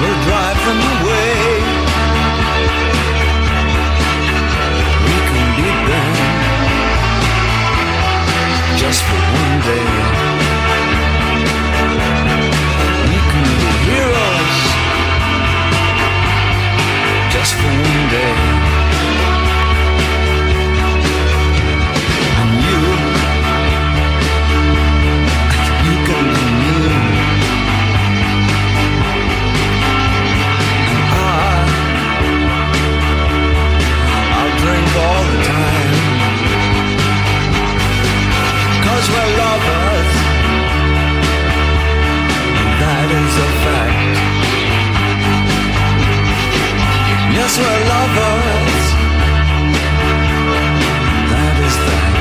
We're driving away. We can be them just for one day. We can be heroes just for one. a fact. Yes, we're lovers. That is that.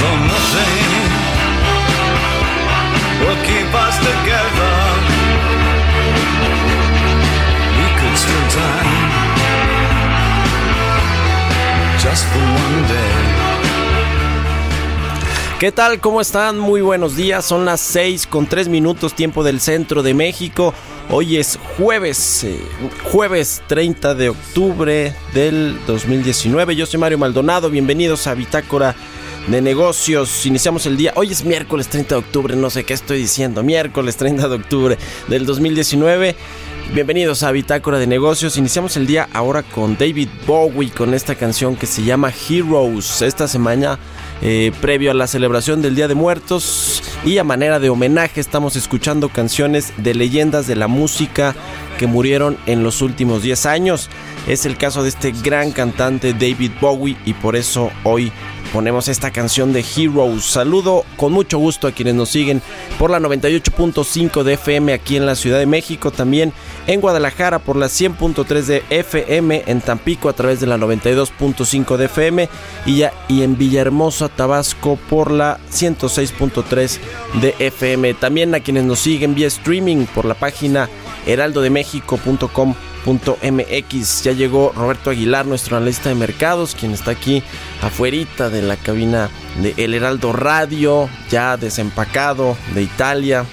For nothing will keep us together, we could steal time just for one day. ¿Qué tal? ¿Cómo están? Muy buenos días. Son las 6 con 3 minutos tiempo del centro de México. Hoy es jueves, eh, jueves 30 de octubre del 2019. Yo soy Mario Maldonado. Bienvenidos a Bitácora de Negocios. Iniciamos el día. Hoy es miércoles 30 de octubre. No sé qué estoy diciendo. Miércoles 30 de octubre del 2019. Bienvenidos a Bitácora de Negocios. Iniciamos el día ahora con David Bowie con esta canción que se llama Heroes. Esta semana eh, previo a la celebración del Día de Muertos y a manera de homenaje estamos escuchando canciones de leyendas de la música que murieron en los últimos 10 años. Es el caso de este gran cantante David Bowie y por eso hoy ponemos esta canción de Heroes. Saludo con mucho gusto a quienes nos siguen por la 98.5 de FM aquí en la Ciudad de México, también en Guadalajara por la 100.3 de FM, en Tampico a través de la 92.5 de FM y, ya, y en Villahermosa, Tabasco por la 106.3 de FM. También a quienes nos siguen vía streaming por la página heraldodemexico.com MX. Ya llegó Roberto Aguilar, nuestro analista de mercados, quien está aquí afuerita de la cabina de El Heraldo Radio, ya desempacado de Italia.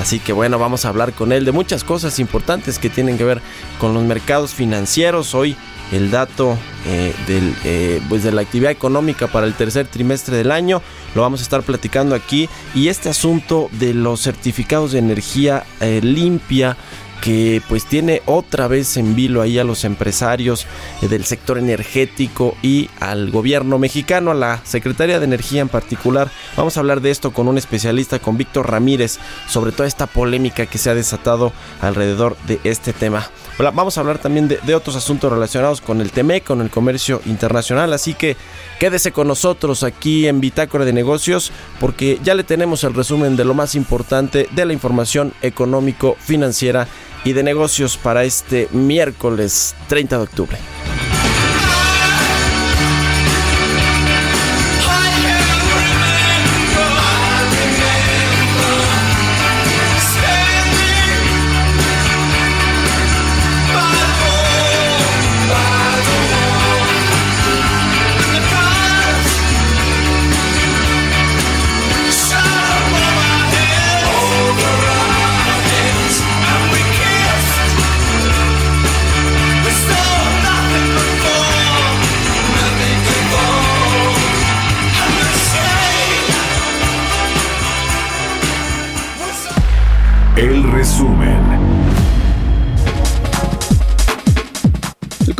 Así que bueno, vamos a hablar con él de muchas cosas importantes que tienen que ver con los mercados financieros. Hoy el dato eh, eh, pues de la actividad económica para el tercer trimestre del año. Lo vamos a estar platicando aquí. Y este asunto de los certificados de energía eh, limpia que pues tiene otra vez en vilo ahí a los empresarios eh, del sector energético y al gobierno mexicano, a la Secretaría de Energía en particular. Vamos a hablar de esto con un especialista, con Víctor Ramírez, sobre toda esta polémica que se ha desatado alrededor de este tema. Vamos a hablar también de, otros asuntos relacionados con el TME, con el comercio internacional, así que quédese con nosotros aquí en Bitácora de Negocios porque ya le tenemos el resumen de lo más importante de la información económico-financiera y de negocios para este miércoles 30 de octubre.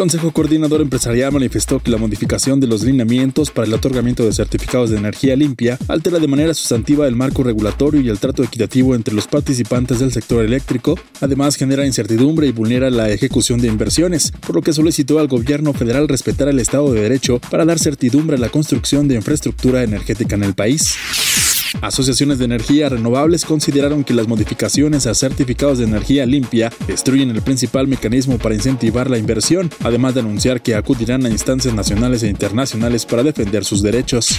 Consejo Coordinador Empresarial manifestó que la modificación de los lineamientos para el otorgamiento de certificados de energía limpia altera de manera sustantiva el marco regulatorio y el trato equitativo entre los participantes del sector eléctrico, además genera incertidumbre y vulnera la ejecución de inversiones, por lo que solicitó al gobierno federal respetar el Estado de Derecho para dar certidumbre a la construcción de infraestructura energética en el país. Asociaciones de energía renovables consideraron que las modificaciones a certificados de energía limpia destruyen el principal mecanismo para incentivar la inversión, además de anunciar que acudirán a instancias nacionales e internacionales para defender sus derechos.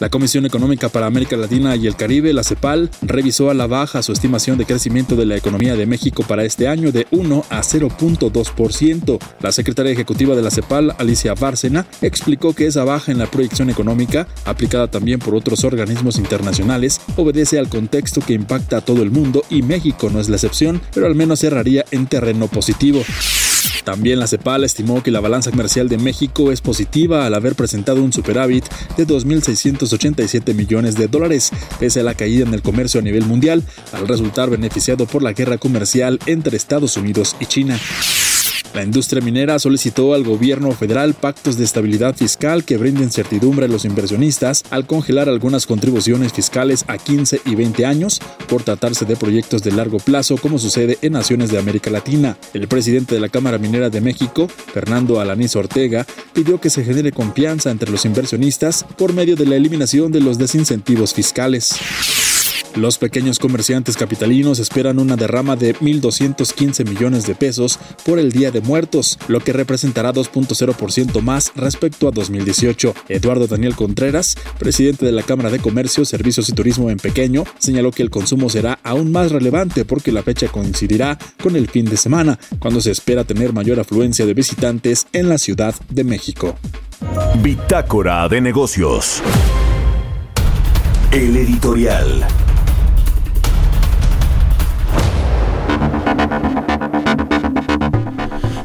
La Comisión Económica para América Latina y el Caribe, la CEPAL, revisó a la baja su estimación de crecimiento de la economía de México para este año de 1 a 0.2%. La secretaria ejecutiva de la CEPAL, Alicia Bárcena, explicó que esa baja en la proyección económica, aplicada también por otros organismos internacionales, obedece al contexto que impacta a todo el mundo y México no es la excepción, pero al menos cerraría en terreno positivo. También la CEPAL estimó que la balanza comercial de México es positiva al haber presentado un superávit de 2.687 millones de dólares, pese a la caída en el comercio a nivel mundial, al resultar beneficiado por la guerra comercial entre Estados Unidos y China. La industria minera solicitó al gobierno federal pactos de estabilidad fiscal que brinden certidumbre a los inversionistas al congelar algunas contribuciones fiscales a 15 y 20 años por tratarse de proyectos de largo plazo como sucede en naciones de América Latina. El presidente de la Cámara Minera de México, Fernando Alaniz Ortega, pidió que se genere confianza entre los inversionistas por medio de la eliminación de los desincentivos fiscales. Los pequeños comerciantes capitalinos esperan una derrama de 1.215 millones de pesos por el Día de Muertos, lo que representará 2.0% más respecto a 2018. Eduardo Daniel Contreras, presidente de la Cámara de Comercio, Servicios y Turismo en Pequeño, señaló que el consumo será aún más relevante porque la fecha coincidirá con el fin de semana, cuando se espera tener mayor afluencia de visitantes en la Ciudad de México. Bitácora de negocios. El editorial.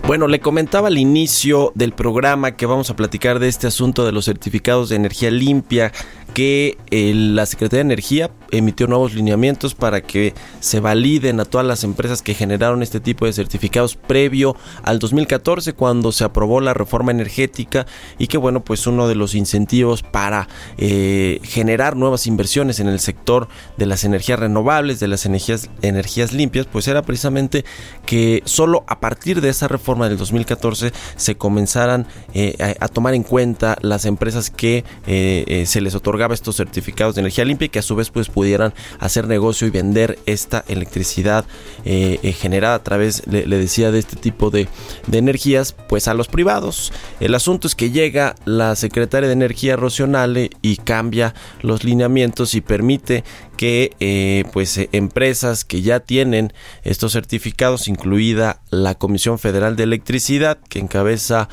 Bueno, le comentaba al inicio del programa que vamos a platicar de este asunto de los certificados de energía limpia que la Secretaría de Energía emitió nuevos lineamientos para que se validen a todas las empresas que generaron este tipo de certificados previo al 2014 cuando se aprobó la reforma energética y que bueno pues uno de los incentivos para eh, generar nuevas inversiones en el sector de las energías renovables de las energías energías limpias pues era precisamente que solo a partir de esa reforma del 2014 se comenzaran eh, a, tomar en cuenta las empresas que eh, se les estos certificados de energía limpia y que a su vez pues pudieran hacer negocio y vender esta electricidad eh, eh, generada a través, le, decía, de este tipo de, energías pues a los privados. El asunto es que llega la secretaria de Energía Rocionale y cambia los lineamientos y permite que eh, pues empresas que ya tienen estos certificados, incluida la Comisión Federal de Electricidad que encabeza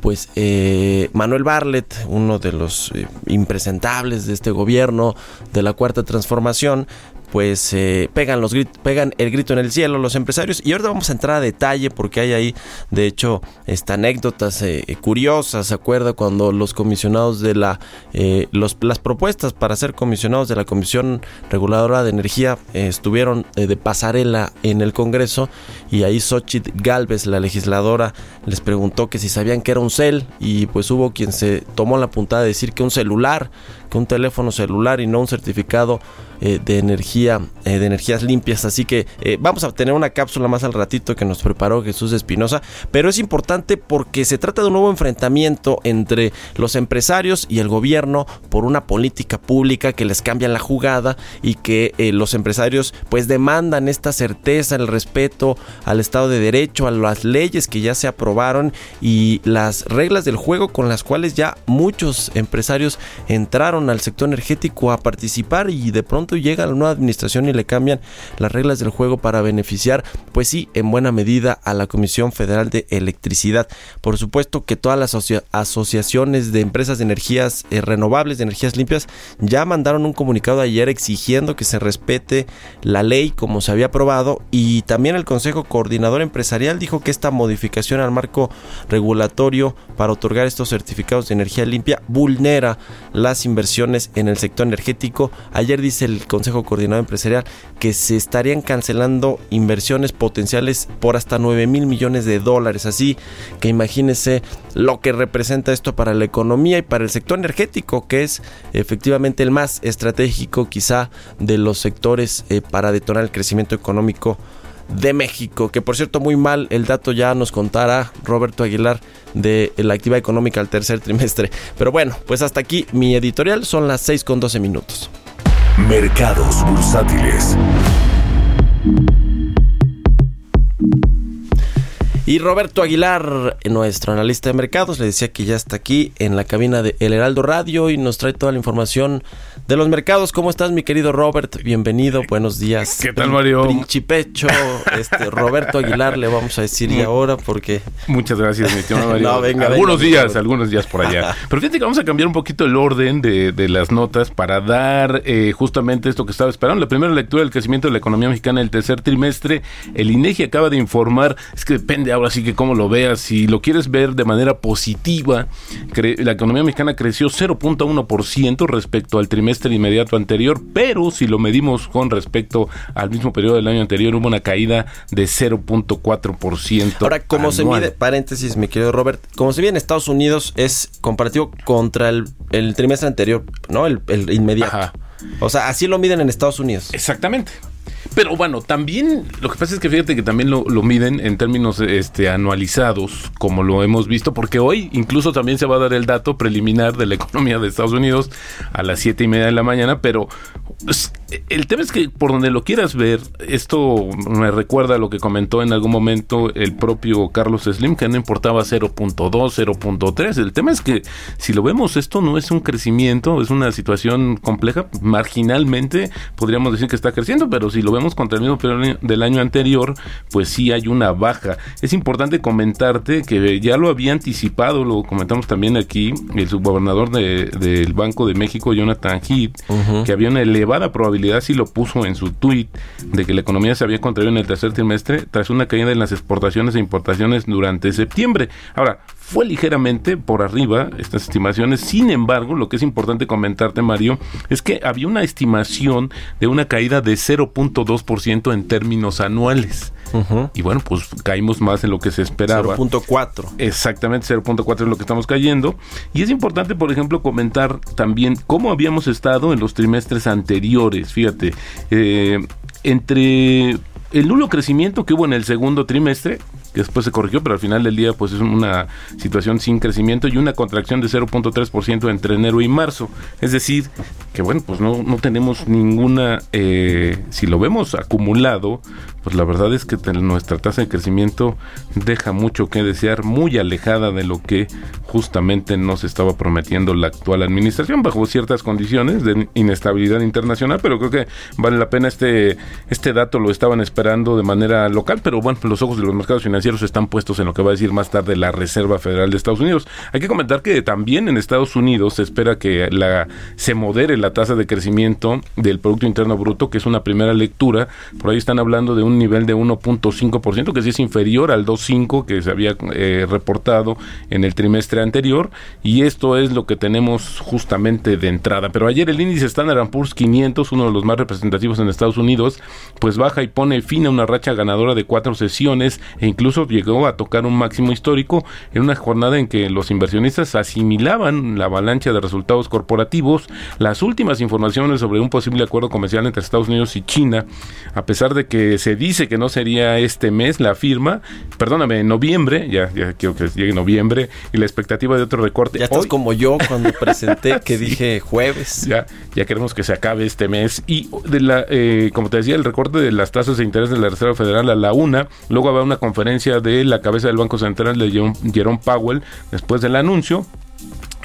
pues eh, Manuel Barlet, uno de los eh, impresentables de este gobierno de la cuarta transformación, pues eh, pegan, los pegan el grito en el cielo los empresarios. Y ahora vamos a entrar a detalle porque hay ahí, de hecho, esta anécdotas eh, eh, curiosas. ¿Se acuerda cuando los comisionados de la, los, las propuestas para ser comisionados de la Comisión Reguladora de Energía estuvieron de pasarela en el Congreso? Y ahí Xochitl Galvez, la legisladora, les preguntó que si sabían que era un cel. Y pues hubo quien se tomó la puntada de decir que un celular, que un teléfono celular y no un certificado eh, de energía, eh, de energías limpias. Así que eh, vamos a tener una cápsula más al ratito que nos preparó Jesús Espinosa. Pero es importante porque se trata de un nuevo enfrentamiento entre los empresarios y el gobierno por una política pública que les cambia la jugada y que los empresarios pues demandan esta certeza, el respeto al Estado de Derecho, a las leyes que ya se aprobaron y las reglas del juego con las cuales ya muchos empresarios entraron al sector energético a participar y de pronto llega la nueva administración y le cambian las reglas del juego para beneficiar, pues sí, en buena medida a la Comisión Federal de Electricidad. Por supuesto que todas las asociaciones de empresas de energías eh, renovables, de energías limpias, ya mandaron un comunicado ayer exigiendo que se respete la ley como se había aprobado y también el Consejo Coordinador Empresarial dijo que esta modificación al marco regulatorio para otorgar estos certificados de energía limpia vulnera las inversiones en el sector energético. Ayer dice el Consejo Coordinador Empresarial que se estarían cancelando inversiones potenciales por hasta 9 mil millones de dólares. Así que imagínense lo que representa esto para la economía y para el sector energético, que es efectivamente el más estratégico quizá de los sectores eh, para detonar el crecimiento económico de México, que por cierto muy mal el dato ya nos contará Roberto Aguilar de la actividad económica al tercer trimestre. Pero bueno, pues hasta aquí mi editorial, son las 6 con 12 minutos. Mercados bursátiles. Y Roberto Aguilar, nuestro analista de mercados, le decía que ya está aquí en la cabina de El Heraldo Radio y nos trae toda la información de los mercados. ¿Cómo estás, mi querido Robert? Bienvenido, buenos días. ¿Qué tal, Mario? Principecho, este, Roberto Aguilar, le vamos a decir y ahora porque... Muchas gracias, mi tío Mario. no, venga, algunos días, algunos días por allá. Pero fíjate que vamos a cambiar un poquito el orden de, de las notas para dar eh, justamente esto que estaba esperando. La primera lectura del crecimiento de la economía mexicana el tercer trimestre. El INEGI acaba de informar, es que depende ahora sí que cómo lo veas. Si lo quieres ver de manera positiva, la economía mexicana creció 0.1% respecto al trimestre inmediato anterior, pero si lo medimos con respecto al mismo periodo del año anterior, hubo una caída de 0.4%. Ahora, como se mide, paréntesis, mi querido Robert, como se mide en Estados Unidos, es comparativo contra el, trimestre anterior, ¿no? El, inmediato. O sea, así lo miden en Estados Unidos. Exactamente. Pero bueno, también lo que pasa es que fíjate que también lo, miden en términos este, anualizados, como lo hemos visto, porque hoy incluso también se va a dar el dato preliminar de la economía de Estados Unidos a las siete y media de la mañana, pero pues, el tema es que por donde lo quieras ver, esto me recuerda a lo que comentó en algún momento el propio Carlos Slim, que no importaba 0.2, 0.3. El tema es que si lo vemos, esto no es un crecimiento, es una situación compleja, marginalmente podríamos decir que está creciendo, pero si lo vemos contra el mismo periodo del año anterior, pues sí hay una baja. Es importante comentarte que ya lo había anticipado, lo comentamos también aquí, el subgobernador del Banco de México, Jonathan Heath, que había una elevada probabilidad, si lo puso en su tweet, de que la economía se había contraído en el tercer trimestre tras una caída en las exportaciones e importaciones durante septiembre. Ahora, fue ligeramente por arriba estas estimaciones. Sin embargo, lo que es importante comentarte, Mario, es que había una estimación de una caída de 0.2% en términos anuales. Y bueno, pues caímos más en lo que se esperaba. 0.4. Exactamente, 0.4 es lo que estamos cayendo. Y es importante, por ejemplo, comentar también cómo habíamos estado en los trimestres anteriores. Fíjate, eh, entre el nulo crecimiento que hubo en el segundo trimestre, que después se corrigió, pero al final del día pues es una situación sin crecimiento y una contracción de 0.3% entre enero y marzo. Es decir, que bueno, pues no, no tenemos ninguna, eh, si lo vemos acumulado, pues la verdad es que nuestra tasa de crecimiento deja mucho que desear, muy alejada de lo que justamente nos estaba prometiendo la actual administración bajo ciertas condiciones de inestabilidad internacional, pero creo que vale la pena este este dato lo estaban esperando de manera local, pero bueno, los ojos de los mercados financieros están puestos en lo que va a decir más tarde la Reserva Federal de Estados Unidos. Hay que comentar que también en Estados Unidos se espera que la se modere la tasa de crecimiento del producto interno bruto, que es una primera lectura, por ahí están hablando de un nivel de 1.5%, que sí es inferior al 2.5% que se había eh, reportado en el trimestre anterior, y esto es lo que tenemos justamente de entrada. Pero ayer el índice Standard Poor's 500, uno de los más representativos en Estados Unidos, pues baja y pone fin a una racha ganadora de cuatro sesiones e incluso llegó a tocar un máximo histórico en una jornada en que los inversionistas asimilaban la avalancha de resultados corporativos, las últimas informaciones sobre un posible acuerdo comercial entre Estados Unidos y China, a pesar de que se dice que no sería este mes la firma, perdóname, en noviembre, ya, ya quiero que llegue noviembre, y la expectativa de otro recorte. Ya estás como yo cuando presenté que dije jueves. Ya, ya queremos que se acabe este mes. Y de la, eh, como te decía, el recorte de las tasas de interés de la Reserva Federal a la una, luego habrá una conferencia de la cabeza del Banco Central de Jerome Powell después del anuncio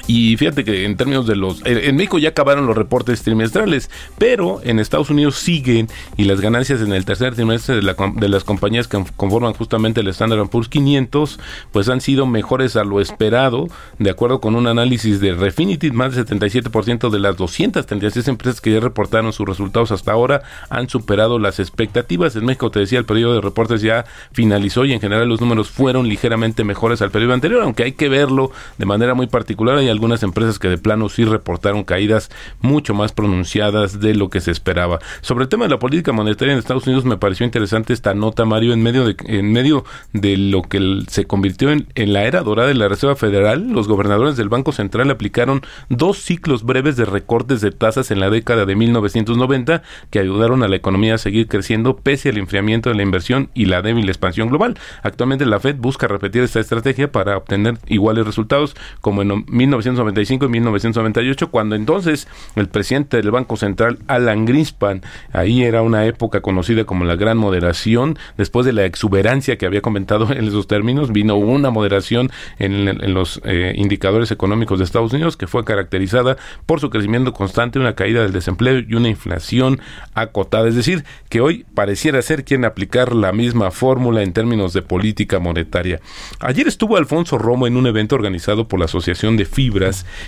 y fíjate que en términos de los... En México ya acabaron los reportes trimestrales, pero en Estados Unidos siguen y las ganancias en el tercer trimestre de, la, de las compañías que conforman justamente el Standard Poor's 500, pues han sido mejores a lo esperado, de acuerdo con un análisis de Refinitiv, más del 77% de las 236 empresas que ya reportaron sus resultados hasta ahora han superado las expectativas. En México, te decía, el periodo de reportes ya finalizó y en general los números fueron ligeramente mejores al periodo anterior, aunque hay que verlo de manera muy particular. Algunas empresas que de plano sí reportaron caídas mucho más pronunciadas de lo que se esperaba. Sobre el tema de la política monetaria en Estados Unidos me pareció interesante esta nota, Mario, en medio de, en medio de lo que se convirtió en, en la era dorada de la Reserva Federal, los gobernadores del Banco Central aplicaron dos ciclos breves de recortes de tasas en la década de 1990 que ayudaron a la economía a seguir creciendo pese al enfriamiento de la inversión y la débil expansión global. Actualmente la Fed busca repetir esta estrategia para obtener iguales resultados como en 1995 y 1998, cuando entonces el presidente del Banco Central, Alan Greenspan, ahí era una época conocida como la gran moderación, después de la exuberancia que había comentado en esos términos, vino una moderación en, los eh, indicadores económicos de Estados Unidos que fue caracterizada por su crecimiento constante, una caída del desempleo y una inflación acotada. Es decir, que hoy pareciera ser quien aplicar la misma fórmula en términos de política monetaria. Ayer estuvo Alfonso Romo en un evento organizado por la Asociación de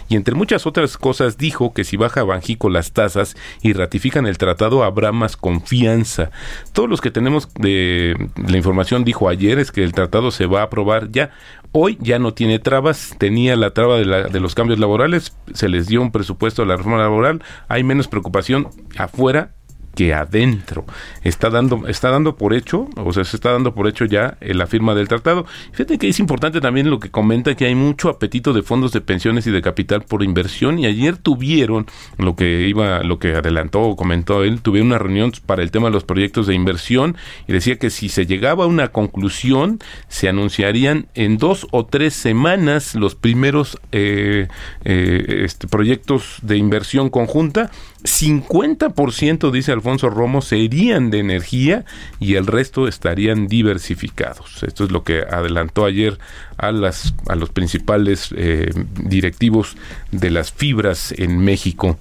Y entre muchas otras cosas dijo que si baja Banjico las tasas y ratifican el tratado habrá más confianza. Todos los que tenemos de la información dijo ayer es que el tratado se va a aprobar ya. Hoy ya no tiene trabas, tenía la traba de, la, de, los cambios laborales, se les dio un presupuesto de la reforma laboral, hay menos preocupación afuera que adentro. Está dando, está dando por hecho, o sea, se está dando por hecho ya eh, la firma del tratado. Fíjate que es importante también lo que comenta que hay mucho apetito de fondos de pensiones y de capital por inversión y ayer tuvieron lo que iba, lo que adelantó o comentó él, tuvieron una reunión para el tema de los proyectos de inversión y decía que si se llegaba a una conclusión se anunciarían en dos o tres semanas los primeros eh, eh, este, proyectos de inversión conjunta 50% dice Alfonso Romo serían de energía y el resto estarían diversificados. Esto es lo que adelantó ayer a las a los principales eh, directivos de las fibras en México.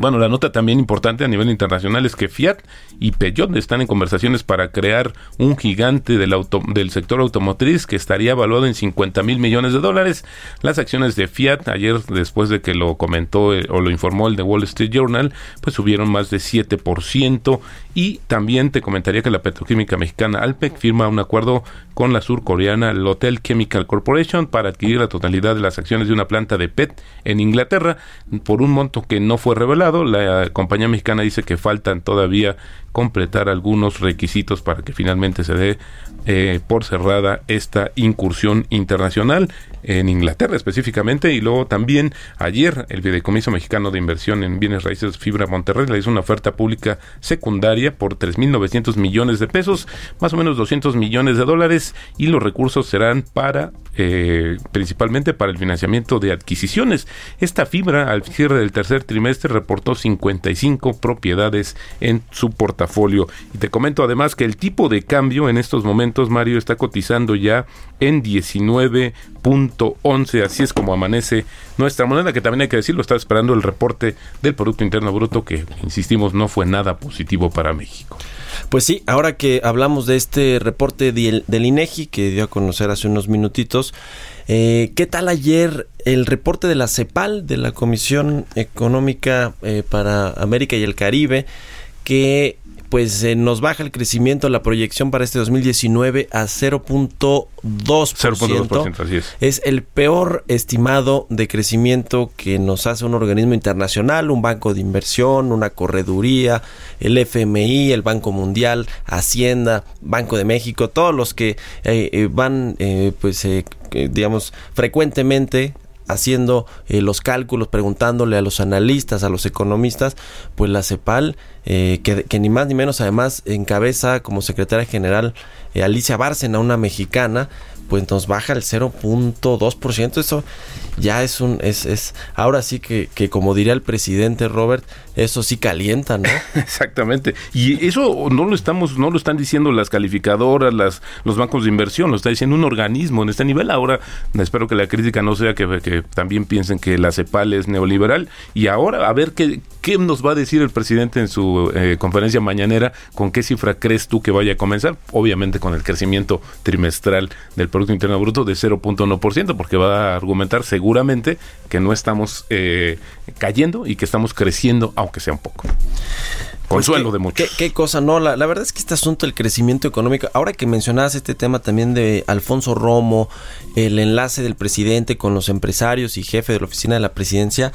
Bueno, la nota también importante a nivel internacional es que Fiat y Peugeot están en conversaciones para crear un gigante del, auto, del sector automotriz que estaría evaluado en 50 mil millones de dólares. Las acciones de Fiat, ayer después de que lo comentó eh, o lo informó el The Wall Street Journal, pues subieron más de 7%. Y también te comentaría que la petroquímica mexicana Alpec firma un acuerdo con la surcoreana Lotel Chemical Corporation para adquirir la totalidad de las acciones de una planta de PET en Inglaterra por un monto que no fue revelado. La compañía mexicana dice que faltan todavía completar algunos requisitos para que finalmente se dé eh, por cerrada esta incursión internacional en Inglaterra específicamente y luego también ayer el Fideicomiso Mexicano de Inversión en Bienes Raíces Fibra Monterrey le hizo una oferta pública secundaria por 3.900 millones de pesos, más o menos 200 millones de dólares y los recursos serán para eh, principalmente para el financiamiento de adquisiciones. Esta fibra al cierre del tercer trimestre reportó 55 propiedades en su portafolio. Y te comento además que el tipo de cambio en estos momentos, Mario, está cotizando ya en 19.11. Así es como amanece nuestra moneda, que también hay que decirlo, está esperando el reporte del Producto Interno Bruto, que, insistimos, no fue nada positivo para México. Pues sí, ahora que hablamos de este reporte del, INEGI que dio a conocer hace unos minutitos, eh, ¿qué tal ayer el reporte de la CEPAL, de la Comisión Económica eh, para América y el Caribe, que pues eh, nos baja el crecimiento, la proyección para este 2019 a 0.2%. 0.2%, así es. Es el peor estimado de crecimiento que nos hace un organismo internacional, un banco de inversión, una correduría, el FMI, el Banco Mundial, Hacienda, Banco de México, todos los que eh, eh, van, pues, digamos, frecuentemente haciendo eh, los cálculos, preguntándole a los analistas, a los economistas, pues la CEPAL, eh, que, ni más ni menos además encabeza como secretaria general eh, Alicia Bárcena, una mexicana, pues nos baja el 0.2%. Eso ya es un, es, es, ahora sí que, que como diría el presidente Robert, eso sí calienta, ¿no? Exactamente. Y eso no lo estamos, no lo están diciendo las calificadoras, las, los bancos de inversión, lo está diciendo un organismo en este nivel. Ahora espero que la crítica no sea que, también piensen que la CEPAL es neoliberal. Y ahora a ver qué, qué nos va a decir el presidente en su eh, conferencia mañanera, con qué cifra crees tú que vaya a comenzar. Obviamente con el crecimiento trimestral del Producto Interno Bruto de 0.1%, porque va a argumentar seguramente que no estamos eh, cayendo y que estamos creciendo, aunque sea un poco. consuelo Pues de muchos. Qué, qué cosa, no, la, la verdad es que este asunto del crecimiento económico, ahora que mencionabas este tema también de Alfonso Romo, el enlace del presidente con los empresarios y jefe de la oficina de la presidencia,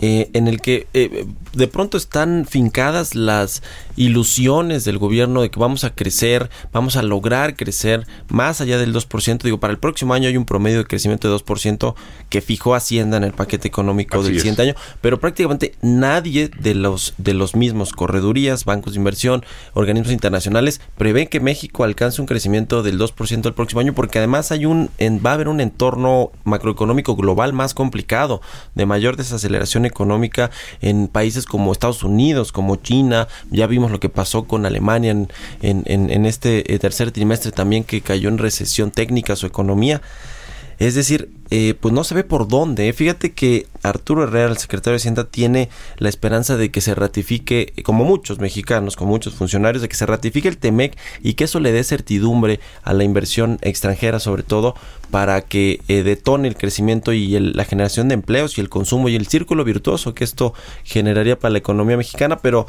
eh, en el que eh, de pronto están fincadas las ilusiones del gobierno de que vamos a crecer, vamos a lograr crecer más allá del 2%. Digo, para el próximo año hay un promedio de crecimiento de 2% que fijó Hacienda en el paquete económico Así del es. siguiente año, pero prácticamente nadie de los de los mismos corredurías, bancos de inversión, organismos internacionales prevén que México alcance un crecimiento del 2% el próximo año porque además hay un en- va a haber un entorno macroeconómico global más complicado, de mayor desaceleración económica en países como Estados Unidos, como China, ya vimos lo que pasó con Alemania en, este eh, tercer trimestre también que cayó en recesión técnica su economía. Es decir, eh, pues no se ve por dónde. ¿eh? Fíjate que Arturo Herrera, el secretario de Hacienda, tiene la esperanza de que se ratifique, como muchos mexicanos, como muchos funcionarios, de que se ratifique el TEMEC y que eso le dé certidumbre a la inversión extranjera, sobre todo para que eh, detone el crecimiento y el- la generación de empleos y el consumo y el círculo virtuoso que esto generaría para la economía mexicana, pero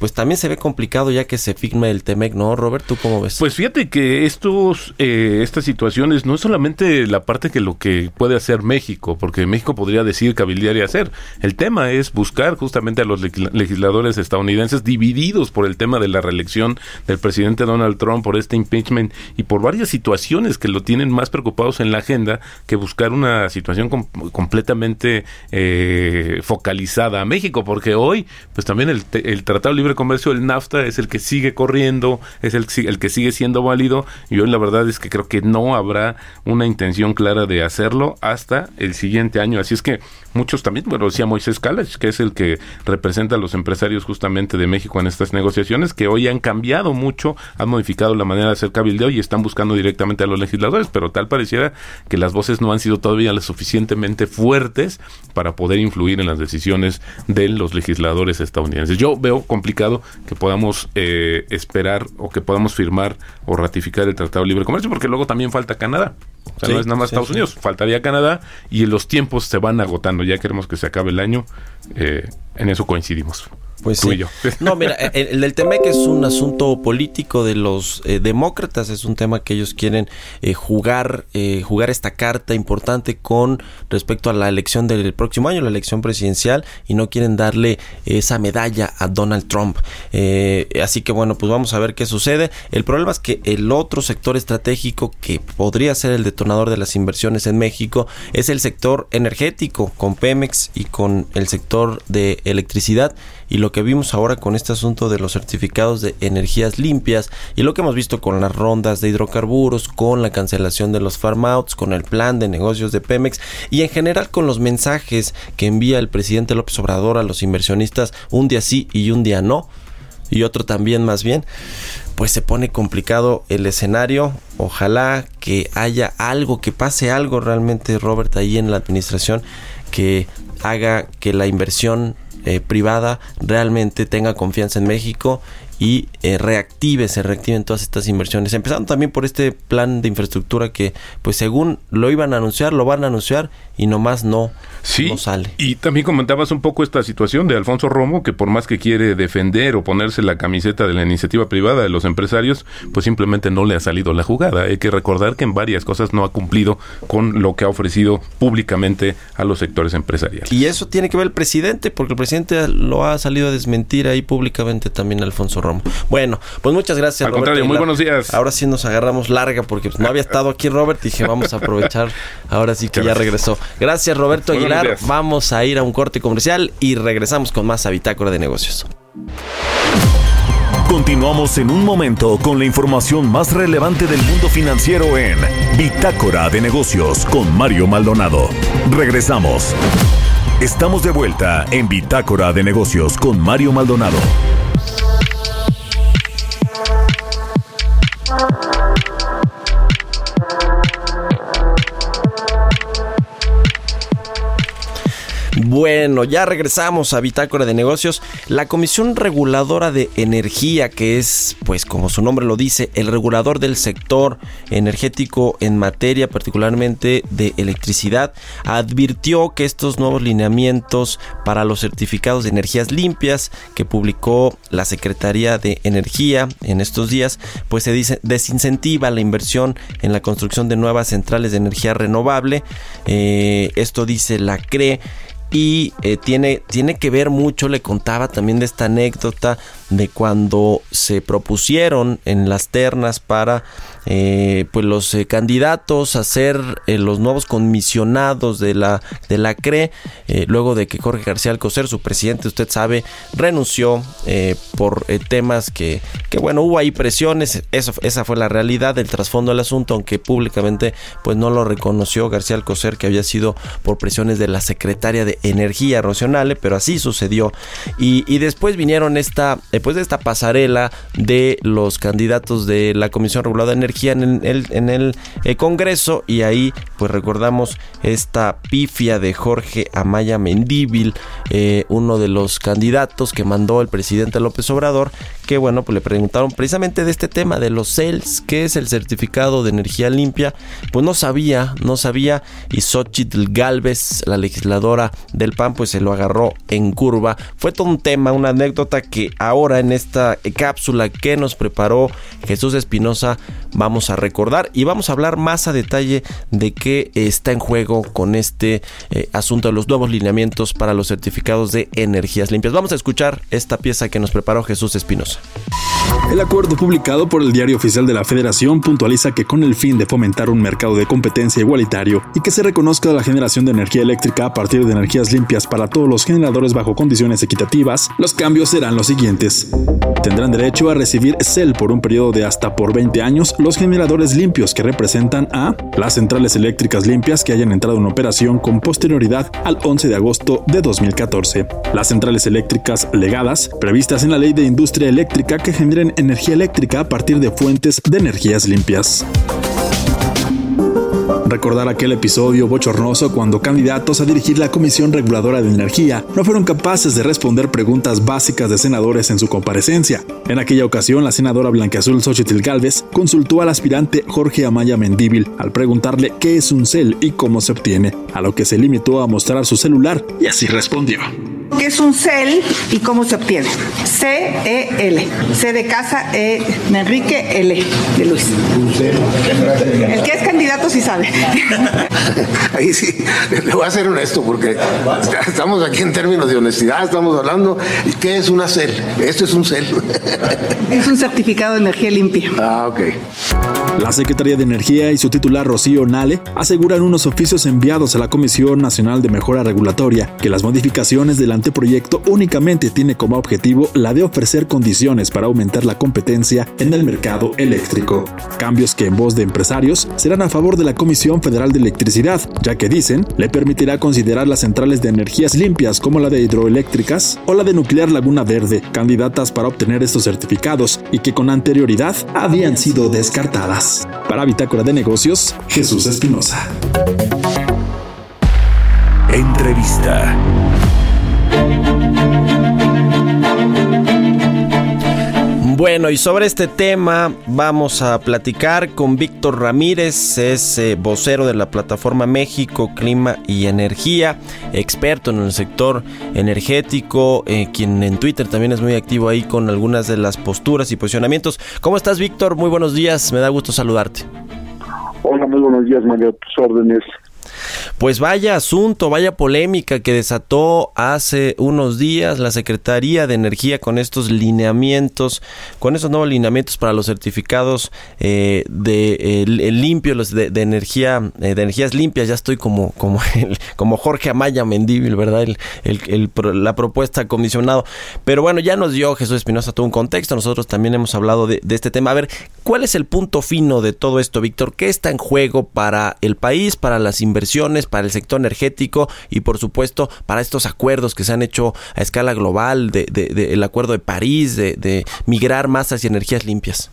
pues también se ve complicado ya que se firme el TEMEC, ¿no, Robert? ¿Tú cómo ves? Pues fíjate que estos, eh, estas situaciones no es solamente la parte que lo que puede hacer México, porque México podría decir, cabildear y hacer. El tema es buscar justamente a los legisla- legisladores estadounidenses divididos por el tema de la reelección del presidente Donald Trump, por este impeachment y por varias situaciones que lo tienen más preocupados en la agenda que buscar una situación com- completamente eh, focalizada a México, porque hoy, pues también el, el Tratado de Libre Comercio, el NAFTA, es el que sigue corriendo, es el, el que sigue siendo válido, y hoy la verdad es que creo que no habrá una intención clara de hacerlo hasta el siguiente año. Así es que muchos también, bueno, decía Moisés Calas, que es el que representa a los empresarios justamente de México en estas negociaciones, que hoy han cambiado mucho, han modificado la manera de hacer cabildeo y están buscando directamente a los legisladores, pero tal pareciera que las voces no han sido todavía lo suficientemente fuertes para poder influir en las decisiones de los legisladores estadounidenses. Yo veo complicado que podamos eh, esperar o que podamos firmar o ratificar el Tratado de Libre Comercio, porque luego también falta Canadá. O sea, Sí, no es nada más sí, Estados sí. Unidos, faltaría Canadá y los tiempos se van agotando. Ya queremos que se acabe el año. eh, en eso coincidimos. Pues tú sí. y yo. No, mira, el, el del TEMEC es un asunto político de los eh, demócratas, es un tema que ellos quieren eh, jugar, eh, jugar esta carta importante con respecto a la elección del próximo año, la elección presidencial, y no quieren darle esa medalla a Donald Trump. Eh, así que bueno, pues vamos a ver qué sucede. El problema es que el otro sector estratégico que podría ser el detonador de las inversiones en México es el sector energético, con Pemex y con el sector de electricidad y lo que vimos ahora con este asunto de los certificados de energías limpias y lo que hemos visto con las rondas de hidrocarburos, con la cancelación de los farm outs, con el plan de negocios de Pemex y en general con los mensajes que envía el presidente López Obrador a los inversionistas un día sí y un día no y otro también más bien pues se pone complicado el escenario. Ojalá que haya algo, que pase algo realmente, Robert, ahí en la administración, que haga que la inversión eh, privada realmente tenga confianza en México y eh, reactive, se reactiven todas estas inversiones. Empezando también por este plan de infraestructura que, pues según lo iban a anunciar, lo van a anunciar y nomás no, Sí, no sale. y también comentabas un poco esta situación de Alfonso Romo, que por más que quiere defender o ponerse la camiseta de la iniciativa privada de los empresarios, pues simplemente no le ha salido la jugada. Hay que recordar que en varias cosas no ha cumplido con lo que ha ofrecido públicamente a los sectores empresariales. Y eso tiene que ver el presidente, porque el presidente lo ha salido a desmentir ahí públicamente también Alfonso Romo. Bueno, pues muchas gracias. Al contrario, muy Aguilar. buenos días. Ahora sí nos agarramos larga porque pues, no había estado aquí Robert. Dije, vamos a aprovechar. Ahora sí que ya regresó. Gracias, Roberto Muy Vamos a ir a un corte comercial y regresamos con más a Bitácora de Negocios. Continuamos en un momento con la información más relevante del mundo financiero en Bitácora de Negocios con Mario Maldonado. Regresamos. Estamos de vuelta en Bitácora de Negocios con Mario Maldonado. Bueno, ya regresamos a Bitácora de Negocios. La Comisión Reguladora de Energía, que es, pues como su nombre lo dice, el regulador del sector energético en materia particularmente de electricidad, advirtió que estos nuevos lineamientos para los certificados de energías limpias que publicó la Secretaría de Energía en estos días, pues se dice desincentiva la inversión en la construcción de nuevas centrales de energía renovable. Eh, esto dice la CRE y eh, tiene, tiene que ver mucho, le contaba también de esta anécdota de cuando se propusieron en las ternas para eh, pues los eh, candidatos a ser los nuevos comisionados de la, de la CRE, luego de que Jorge García Alcocer, su presidente, usted sabe, renunció por temas que, que, bueno, hubo ahí presiones, eso, esa fue la realidad del trasfondo del asunto, aunque públicamente pues no lo reconoció García Alcocer, que había sido por presiones de la secretaria de energía Rocionale, pero así sucedió. Y, después vinieron esta, después de esta pasarela de los candidatos de la Comisión Reguladora de Energía en el, en el eh, Congreso, y ahí pues recordamos esta pifia de Jorge Amaya Mendíbil, eh, uno de los candidatos que mandó el presidente López Obrador, que bueno, pues le preguntaron precisamente de este tema de los CELS, que es el certificado de energía limpia, pues no sabía, no sabía, y Xochitl Galvez, la legisladora del PAN, pues se lo agarró en curva. Fue todo un tema, una anécdota que ahora en esta cápsula que nos preparó Jesús Espinosa vamos a recordar y vamos a hablar más a detalle de qué está en juego con este eh, asunto de los nuevos lineamientos para los certificados de energías limpias. Vamos a escuchar esta pieza que nos preparó Jesús Espinosa. El acuerdo publicado por el Diario Oficial de la Federación puntualiza que con el fin de fomentar un mercado de competencia igualitario y que se reconozca la generación de energía eléctrica a partir de energías limpias para todos los generadores bajo condiciones equitativas, los cambios serán los siguientes. Tendrán derecho a recibir CEL por un periodo de hasta por 20 años los generadores limpios que representan a las centrales eléctricas limpias que hayan entrado en operación con posterioridad al 11 de agosto de 2014. Las centrales eléctricas legadas previstas en la Ley de Industria Eléctrica eléctrica que generen energía eléctrica a partir de fuentes de energías limpias. Recordar aquel episodio bochornoso cuando candidatos a dirigir la Comisión Reguladora de Energía no fueron capaces de responder preguntas básicas de senadores en su comparecencia. En aquella ocasión, la senadora Blanqueazul Xochitl Galvez consultó al aspirante Jorge Amaya Mendíbil al preguntarle qué es un CEL y cómo se obtiene, a lo que se limitó a mostrar su celular y así respondió. ¿Qué es un CEL y cómo se obtiene? C-E-L. C de casa, E de Enrique, L de Luis. El que es candidato sí sabe. Ahí sí, le voy a ser honesto porque estamos aquí en términos de honestidad, estamos hablando. ¿Qué es una CEL? Esto es un CEL. Es un certificado de energía limpia. Ah, ok. La Secretaría de Energía y su titular Rocío Nale aseguran unos oficios enviados a la Comisión Nacional de Mejora Regulatoria que las modificaciones del anteproyecto únicamente tiene como objetivo la de ofrecer condiciones para aumentar la competencia en el mercado eléctrico. Cambios que en voz de empresarios serán a favor de la Comisión Federal de Electricidad, ya que dicen le permitirá considerar las centrales de energías limpias como la de hidroeléctricas o la de nuclear Laguna Verde, candidatas para obtener estos certificados y que con anterioridad habían sido descartadas. Para Bitácora de Negocios, Jesús Espinosa. Entrevista. Bueno, y sobre este tema vamos a platicar con Víctor Ramírez, es eh, vocero de la plataforma México Clima y Energía, experto en el sector energético, eh, quien en Twitter también es muy activo ahí con algunas de las posturas y posicionamientos. ¿Cómo estás, Víctor? Muy buenos días, me da gusto saludarte. Hola, muy buenos días, María, tus órdenes. Pues vaya asunto, vaya polémica que desató hace unos días la Secretaría de Energía con estos lineamientos, con esos nuevos lineamientos para los certificados eh, de limpio, los de, energía, eh, de energías limpias. Ya estoy como como como Jorge Amaya Mendíbil, verdad, el, la propuesta comisionado. Pero bueno, ya nos dio Jesús Espinosa todo un contexto. Nosotros también hemos hablado de, de este tema. A ver, ¿cuál es el punto fino de todo esto, Víctor? ¿Qué está en juego para el país, para las inversiones? Para el sector energético y por supuesto para estos acuerdos que se han hecho a escala global, de, el acuerdo de París, de, migrar más hacia energías limpias?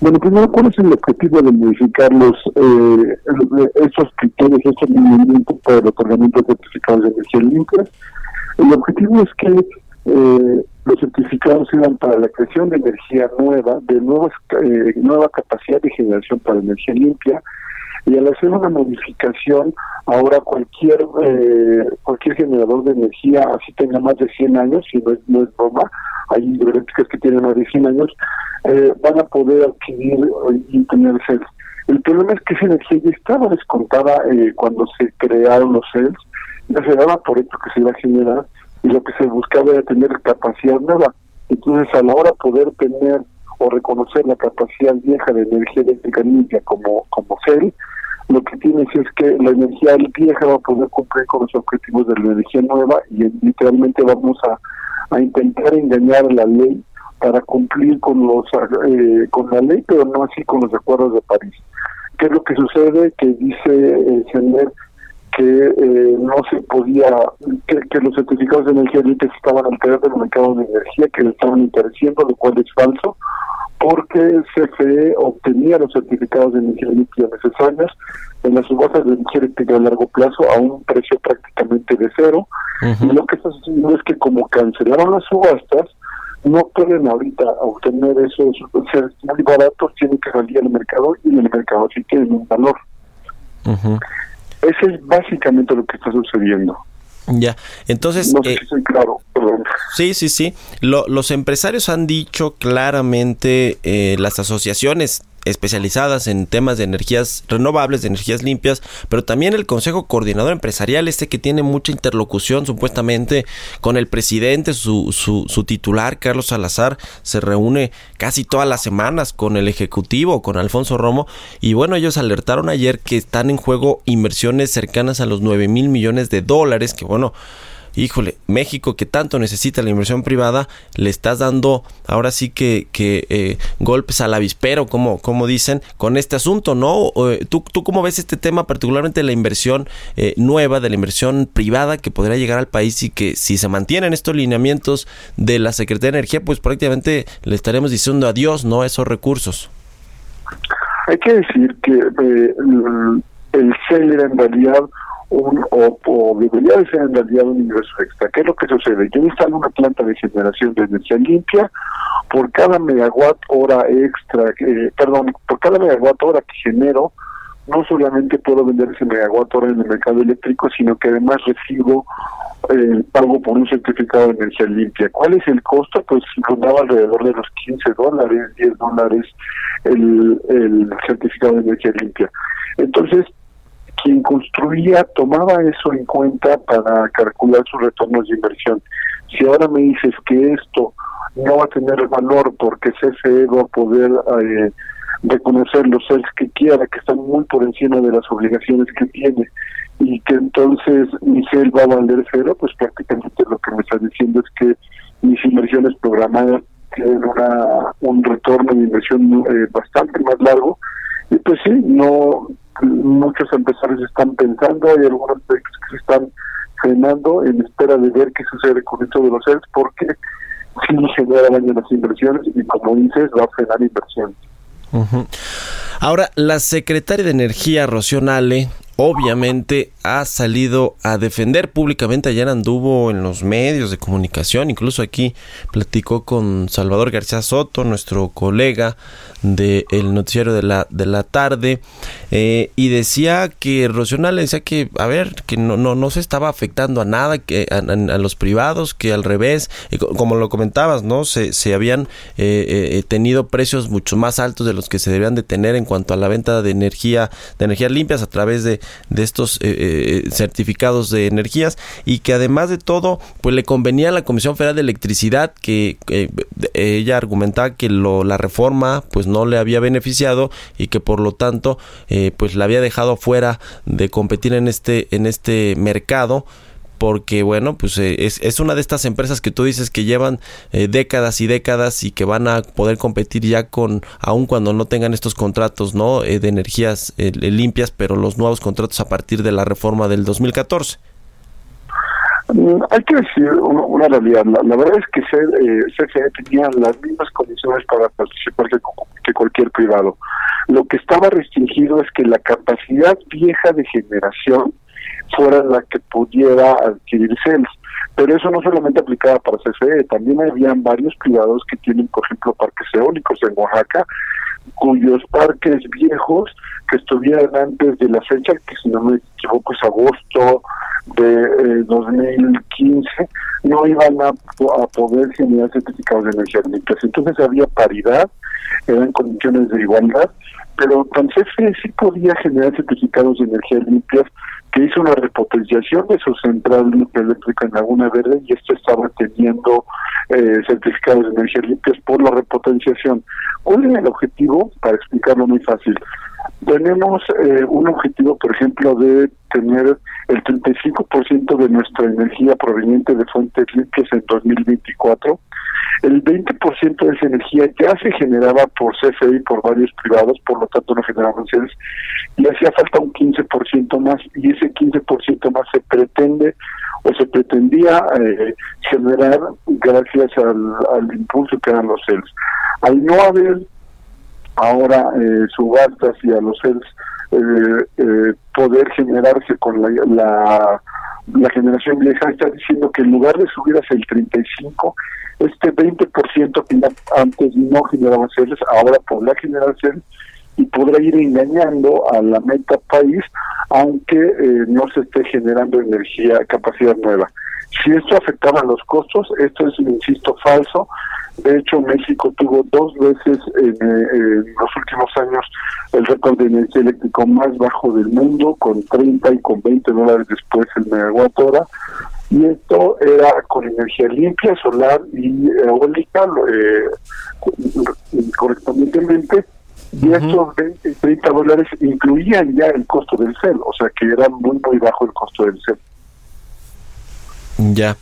Bueno, primero, ¿cuál es el objetivo de modificar los eh, estos criterios, estos lineamientos para el otorgamiento de certificados de energía limpia? El objetivo es que eh, los certificados sean para la creación de energía nueva, de nuevas, eh, nueva capacidad de generación para energía limpia, y al hacer una modificación, ahora cualquier eh, cualquier generador de energía, así tenga más de 100 años, si no es, no es broma, hay hidroeléctricas que tienen más de 100 años, eh, van a poder adquirir y tener CELS. El problema es que esa energía ya estaba descontada eh, cuando se crearon los CELS, ya se daba por esto que se iba a generar y lo que se buscaba era tener capacidad nueva. Entonces, a la hora de poder tener o reconocer la capacidad vieja de energía eléctrica limpia como, como CEL, lo que tienes es que la energía vieja va a poder cumplir con los objetivos de la energía nueva y literalmente vamos a, a intentar engañar la ley para cumplir con los eh, con la ley, pero no así con los acuerdos de París. ¿Qué es lo que sucede? Que dice eh, que eh, no se podía, que, los certificados de energía limpia estaban alterando el mercado de energía, que le estaban intereciendo, lo cual es falso, porque CFE obtenía los certificados de energía limpia necesarios en las subastas de energía eléctrica a largo plazo a un precio prácticamente de cero. Y lo que está sucediendo es que como cancelaron las subastas, no pueden ahorita obtener esos ser muy baratos, tienen que salir al mercado y en el mercado sí tienen un valor. Ese es básicamente lo que está sucediendo. Ya, entonces... No sé eh, si soy claro, perdón. Sí, sí, sí. los empresarios han dicho claramente, eh, las asociaciones especializadas en temas de energías renovables, de energías limpias, pero también el Consejo Coordinador Empresarial, este que tiene mucha interlocución supuestamente con el presidente, su, su, su titular, Carlos Salazar, se reúne casi todas las semanas con el Ejecutivo, con Alfonso Romo, y bueno, ellos alertaron ayer que están en juego inversiones cercanas a los 9 mil millones de dólares, que bueno, híjole, México que tanto necesita la inversión privada, le estás dando ahora sí que, que eh, golpes al avispero, como, como dicen, con este asunto, ¿no? Eh, ¿Tú, ¿Tú cómo ves este tema, particularmente la inversión eh, nueva, de la inversión privada que podría llegar al país y que si se mantienen estos lineamientos de la Secretaría de Energía, pues prácticamente le estaremos diciendo adiós, ¿no? A esos recursos. Hay que decir que el, el CEL era en realidad un, o, debería de ser en realidad un ingreso extra. ¿Qué es lo que sucede? Yo instalo una planta de generación de energía limpia, por cada megawatt hora extra, eh, perdón, por cada megawatt hora que genero, no solamente puedo vender ese megawatt hora en el mercado eléctrico, sino que además recibo el pago por un certificado de energía limpia. ¿Cuál es el costo? Pues rondaba alrededor de los 15 dólares, 10 dólares el, el certificado de energía limpia. Entonces, quien construía tomaba eso en cuenta para calcular sus retornos de inversión. Si ahora me dices que esto no va a tener valor porque CFE va a poder eh, reconocer los sales que quiera, que están muy por encima de las obligaciones que tiene, y que entonces mi CEL va a valer cero, pues prácticamente lo que me está diciendo es que mis inversiones programadas tienen una, un retorno de inversión eh, bastante más largo, y pues sí, no muchos empresarios están pensando, hay algunos que se están frenando en espera de ver qué sucede con esto de los CELS, porque no genera daño las inversiones y como dices, va a frenar inversiones. Ahora, la secretaria de Energía, Rocío obviamente ha salido a defender públicamente. Ayer anduvo en los medios de comunicación, incluso aquí platicó con Salvador García Soto, nuestro colega del noticiero de la, de la tarde, eh, y decía que Rocional decía que, a ver, que no, no, no se estaba afectando a nada, que a, los privados, que al revés, como lo comentabas, ¿no? Se, se habían eh, eh, tenido precios mucho más altos de los que se debían de tener en cuanto a la venta de energía, de energías limpias a través de, de estos eh, eh, certificados de energías y que además de todo pues le convenía a la Comisión Federal de Electricidad que ella argumentaba que lo, la reforma pues no le había beneficiado y que por lo tanto eh, pues la había dejado fuera de competir en este en este mercado porque bueno, pues eh, es, una de estas empresas que tú dices que llevan eh, décadas y décadas y que van a poder competir ya con, aun cuando no tengan estos contratos, ¿no? Eh, de energías limpias, pero los nuevos contratos a partir de la reforma del 2014. Mm, hay que decir una, realidad. La, verdad es que CFE eh, tenía las mismas condiciones para participar que, cualquier privado. Lo que estaba restringido es que la capacidad vieja de generación fuera la que pudiera adquirir CELS. Pero eso no solamente aplicaba para CFE, también habían varios privados que tienen, por ejemplo, parques eólicos en Oaxaca, cuyos parques viejos que estuvieran antes de la fecha, que si no me equivoco es agosto de 2015 eh, no iban a, poder generar certificados de energía limpias. Entonces había paridad, eran condiciones de igualdad, pero CFE sí podía generar certificados de energía limpias que hizo una repotenciación de su central eléctrica en Laguna Verde y esto estaba teniendo eh, certificados de energía limpias por la repotenciación. ¿Cuál es el objetivo? Para explicarlo muy fácil. Tenemos eh, un objetivo, por ejemplo, de tener el 35% de nuestra energía proveniente de fuentes limpias en 2024. El 20% de esa energía ya se generaba por CFE y por varios privados, por lo tanto no generaban sedes, y hacía falta un 15% más, y ese 15% más se pretende o se pretendía eh, generar gracias al, impulso que dan los CELS. Al no haber ahora eh, subastas y a los CELS eh, eh, poder generarse con la, la, generación vieja, está diciendo que en lugar de subir hacia el 35, este 20% que antes no generaba CELS, ahora podrá generar CELS y podrá ir engañando a la meta país, aunque eh, no se esté generando energía, capacidad nueva. Si esto afectaba los costos, esto es, insisto, falso. De hecho, México tuvo dos veces en, eh, los últimos años el récord de energía eléctrica más bajo del mundo, con 30 y con 20 dólares después el megawatt hora. Y esto era con energía limpia, solar y eólica, eh, correspondientemente. Y estos 20 y 30 dólares incluían ya el costo del CEL, o sea que era muy, muy bajo el costo del CEL. Ya.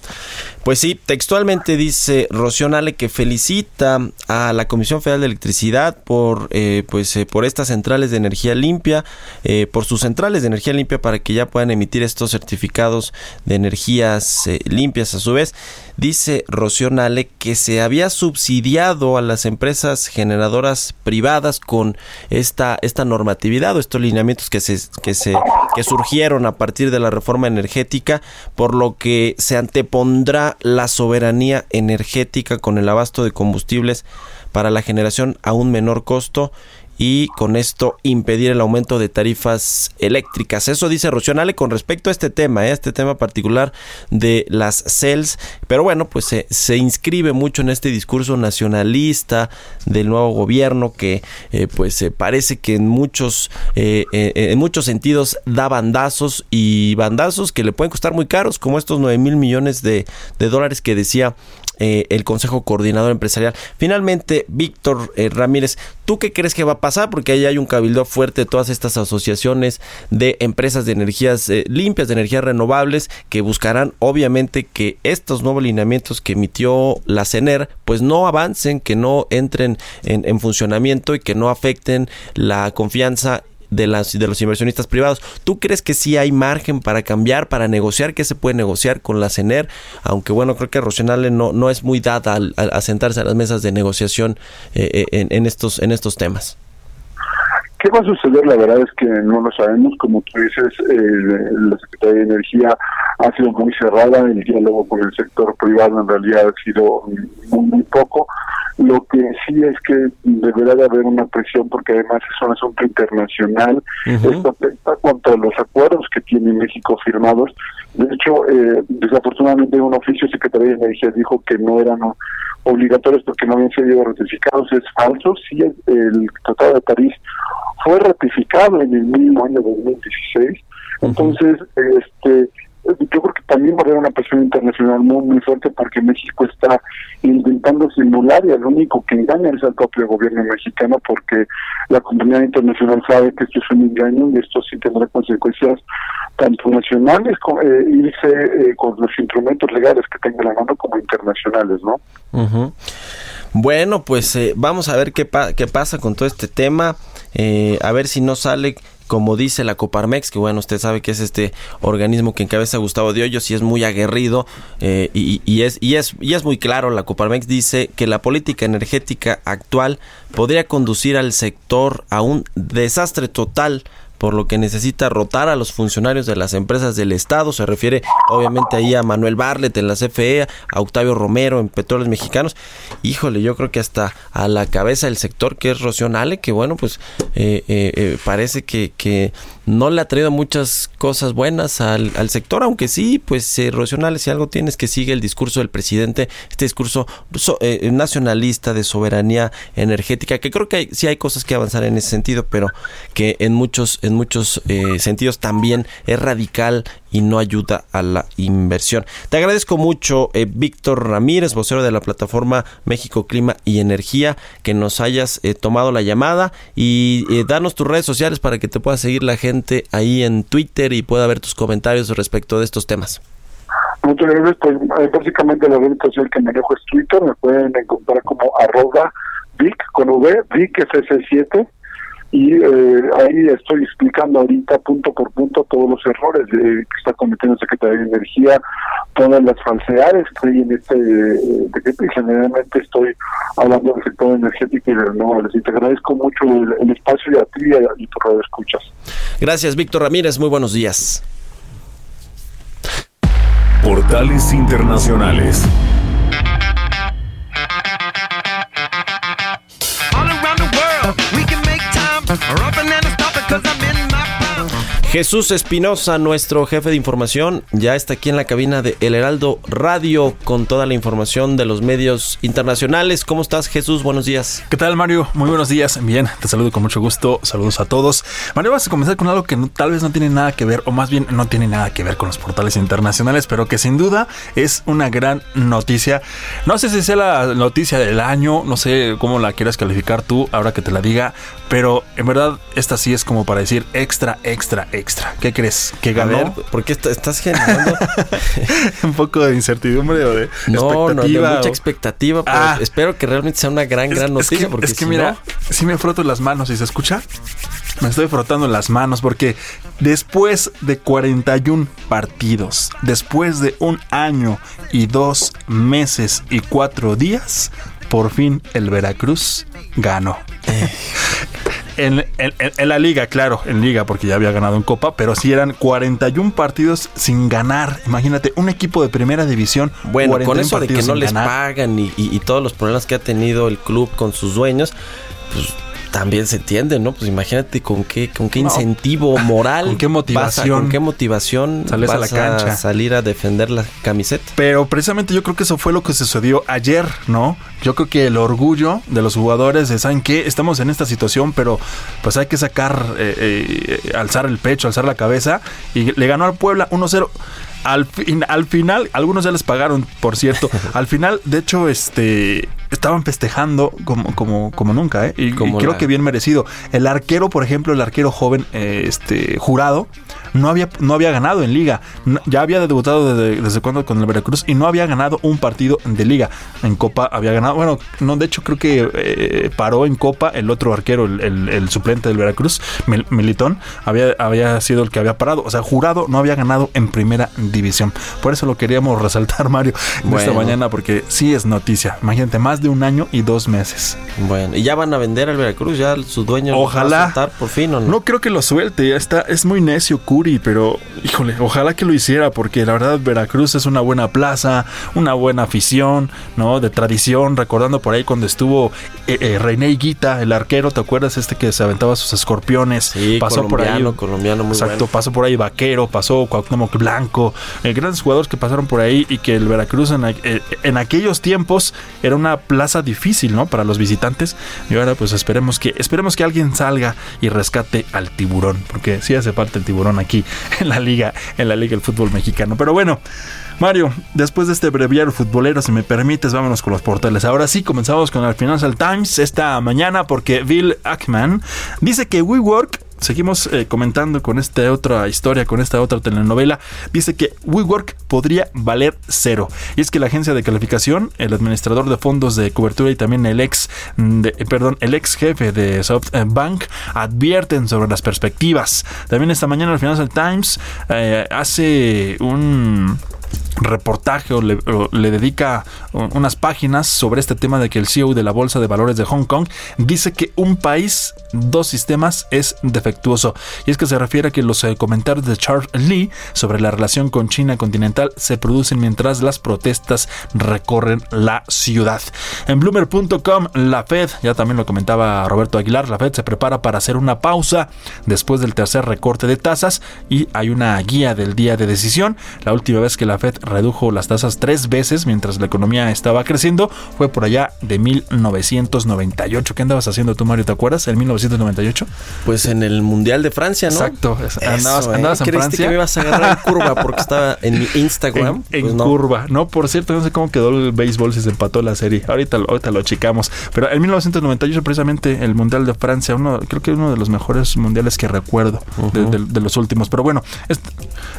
Pues sí, textualmente dice Rocío Nale que felicita a la Comisión Federal de Electricidad por eh, pues eh, por estas centrales de energía limpia, eh, por sus centrales de energía limpia para que ya puedan emitir estos certificados de energías limpias a su vez. Dice Rocío Nale que se había subsidiado a las empresas generadoras privadas con esta esta normatividad o estos lineamientos que se que se que surgieron a partir de la reforma energética, por lo que antepondrá la soberanía energética con el abasto de combustibles para la generación a un menor costo y con esto impedir el aumento de tarifas eléctricas. Eso dice Rocionale con respecto a este tema, ¿eh? este tema particular de las CELS. Pero bueno, pues se, inscribe mucho en este discurso nacionalista del nuevo gobierno que eh, pues parece que en muchos, eh, en muchos sentidos da bandazos y bandazos que le pueden costar muy caros, como estos 9 mil millones de, de dólares que decía eh, el Consejo Coordinador Empresarial. Finalmente, Víctor eh, Ramírez, ¿tú qué crees que va a pasar? Porque ahí hay un cabildo fuerte de todas estas asociaciones de empresas de energías eh, limpias, de energías renovables, que buscarán obviamente que estos nuevos lineamientos que emitió la CENER, pues no avancen, que no entren en, en funcionamiento y que no afecten la confianza de, las, de los inversionistas privados. ¿Tú crees que sí hay margen para cambiar, para negociar? ¿Qué se puede negociar con la CENER? Aunque bueno, creo que Rosenale no, no es muy dada a, sentarse a las mesas de negociación eh, eh, en, estos, en estos temas. ¿Qué va a suceder? La verdad es que no lo sabemos. Como tú dices, eh, la Secretaría de Energía ha sido muy cerrada. El diálogo con el sector privado en realidad ha sido muy, muy poco. Lo que sí es que deberá de haber una presión porque además es un asunto internacional. Esto afecta contra los acuerdos que tiene México firmados. De hecho, eh, desafortunadamente un oficio de Secretaría de Energía dijo que no eran obligatorios porque no habían sido ratificados. Es falso. Sí, el Tratado de París fue ratificado en el mismo año 2016. Entonces, este yo creo que también va a haber una presión internacional muy, muy fuerte porque México está intentando simular y el único que engaña es el propio gobierno mexicano porque la comunidad internacional sabe que esto es un engaño y esto sí tendrá consecuencias tanto nacionales como eh, irse eh, con los instrumentos legales que tenga la mano como internacionales, ¿no? Bueno, pues eh, vamos a ver qué, qué pasa con todo este tema, a ver si no sale como dice la Coparmex, que bueno, usted sabe que es este organismo que encabeza Gustavo de Hoyos y es muy aguerrido eh, y, es, y, es, y es muy claro, la Coparmex dice que la política energética actual podría conducir al sector a un desastre total por lo que necesita rotar a los funcionarios de las empresas del Estado. Se refiere obviamente ahí a Manuel Barlet en la CFE, a Octavio Romero en Petróleos Mexicanos. Híjole, yo creo que hasta a la cabeza del sector que es Rocionale, que bueno, pues eh, eh, eh, parece que, que no le ha traído muchas cosas buenas al, sector, aunque sí, pues eh, si algo tienes que sigue el discurso del presidente, este discurso eh, nacionalista de soberanía energética, que creo que sí hay cosas que avanzar en ese sentido, pero que en muchos, en muchos eh, sentidos también es radical y no ayuda a la inversión. Te agradezco mucho, eh, Víctor Ramírez, vocero de la plataforma México Clima y Energía, que nos hayas eh, tomado la llamada y eh, darnos tus redes sociales para que te pueda seguir la gente ahí en Twitter y pueda ver tus comentarios respecto de estos temas. Muchas gracias. Pues básicamente la red social que manejo es Twitter, me pueden encontrar como arroba Vic con V, Vic SS7 y eh, ahí estoy explicando ahorita punto por punto todos los errores que está cometiendo el secretario de Energía, todas las falsedades que hay en este decreto y generalmente estoy hablando del sector energético y de renovables. Y te agradezco mucho el, espacio y a ti y, tu radio escuchas. Gracias, Víctor Ramírez. Muy buenos días. Portales Internacionales. We're up Jesús Espinosa, nuestro jefe de información, ya está aquí en la cabina de El Heraldo Radio con toda la información de los medios internacionales. ¿Cómo estás, Jesús? Buenos días. ¿Qué tal, Mario? Muy buenos días. Bien, te saludo con mucho gusto. Saludos a todos. Mario, vas a comenzar con algo que tal vez no tiene nada que ver, o más bien no tiene nada que ver con los portales internacionales, pero que sin duda es una gran noticia. No sé si sea la noticia del año, no sé cómo la quieras calificar tú, ahora que te la diga, pero en verdad esta sí es como para decir extra, extra, extra extra. ¿Qué crees? ¿Que ganó? ¿Por qué estás generando un poco de incertidumbre o de no, expectativa? No, mucha expectativa. Ah. espero que realmente sea una gran, gran noticia. Es que, porque mira, si me froto las manos y se escucha. Me estoy frotando las manos porque después de 41 partidos, después de un año y dos meses y cuatro días, por fin el Veracruz ganó. Eh. En, la liga, claro, en liga, porque ya había ganado en Copa, pero sí eran 41 partidos sin ganar. Imagínate, un equipo de primera división. Bueno, con eso de que no les pagan y, y, todos los problemas que ha tenido el club con sus dueños, pues también se entiende, ¿no? Pues imagínate con qué, con qué incentivo moral, con qué motivación, con qué motivación sales a la cancha, salir a defender la camiseta. Pero precisamente yo creo que eso fue lo que sucedió ayer, ¿no? Yo creo que el orgullo de los jugadores de saben que estamos en esta situación, pero pues hay que sacar, eh, eh, alzar el pecho, alzar la cabeza y le ganó al Puebla 1-0. Al, fin, al final, algunos ya les pagaron, por cierto. al final, de hecho, este estaban festejando como, como, como nunca, ¿eh? Y, creo que bien merecido. El arquero, por ejemplo, el arquero joven, eh, este jurado, no había, no había ganado en liga. ya había debutado desde, desde cuando con el Veracruz y no había ganado un partido de liga. En Copa había ganado, bueno, no, de hecho creo que eh, paró en Copa el otro arquero, el, suplente del Veracruz, Militón, había, había sido el que había parado. O sea, jurado no había ganado en primera división. Por eso lo queríamos resaltar, Mario, esta mañana, porque sí es noticia. Imagínate, más de un año y dos meses. Bueno, y ya van a vender al Veracruz, ya su dueño Ojalá. va a por fin, ¿o no? No creo que lo suelte, ya está, es muy necio, pero híjole, ojalá que lo hiciera, porque la verdad Veracruz es una buena plaza, una buena afición, ¿no? De tradición, recordando por ahí cuando estuvo eh, eh, René Guita, el arquero, ¿te acuerdas? Este que se aventaba sus escorpiones. Sí, pasó por ahí. colombiano, muy Exacto, pasó por ahí Vaquero, pasó Cuauhtémoc Blanco, eh, grandes jugadores que pasaron por ahí y que el Veracruz en, en aquellos tiempos era una plaza difícil, ¿no? Para los visitantes. Y ahora pues esperemos que, esperemos que alguien salga y rescate al tiburón, porque sí hace falta el tiburón aquí aquí en la liga, en la liga del fútbol mexicano. Pero bueno, Mario, después de este breviario futbolero, si me permites, vámonos con los portales. Ahora sí, comenzamos con el Financial Times esta mañana porque Bill Ackman dice que WeWork seguimos eh, comentando con esta otra historia, con esta otra telenovela. Dice que WeWork podría valer cero. Y es que la agencia de calificación, el administrador de fondos de cobertura y también el ex, de, eh, perdón, el ex jefe de SoftBank advierten sobre las perspectivas. También esta mañana el Financial Times eh, hace un reportaje o le, dedica unas páginas sobre este tema de que el CEO de la Bolsa de Valores de Hong Kong dice que un país, dos sistemas es defectuoso. Y es que se refiere a que los eh, comentarios de Charles Lee sobre la relación con China continental se producen mientras las protestas recorren la ciudad. En bloomer.com, la Fed, ya también lo comentaba Roberto Aguilar, la Fed se prepara para hacer una pausa después del tercer recorte de tasas y hay una guía del día de decisión. La última vez que la Fed redujo las tasas tres veces mientras la economía estaba creciendo. Fue por allá de 1998. ¿Qué andabas haciendo tú, Mario? ¿Te acuerdas? ¿En 1998? Pues en el Mundial de Francia, ¿no? Exacto. andabas, ¿eh? andabas en Francia. que me ibas a agarrar en curva porque estaba en mi Instagram? En, pues curva. No, por cierto, no sé cómo quedó el béisbol si se empató la serie. Ahorita, ahorita lo chicamos. Pero en 1998, precisamente, el Mundial de Francia, uno, creo que uno de los mejores mundiales que recuerdo de, los últimos. Pero bueno, esto,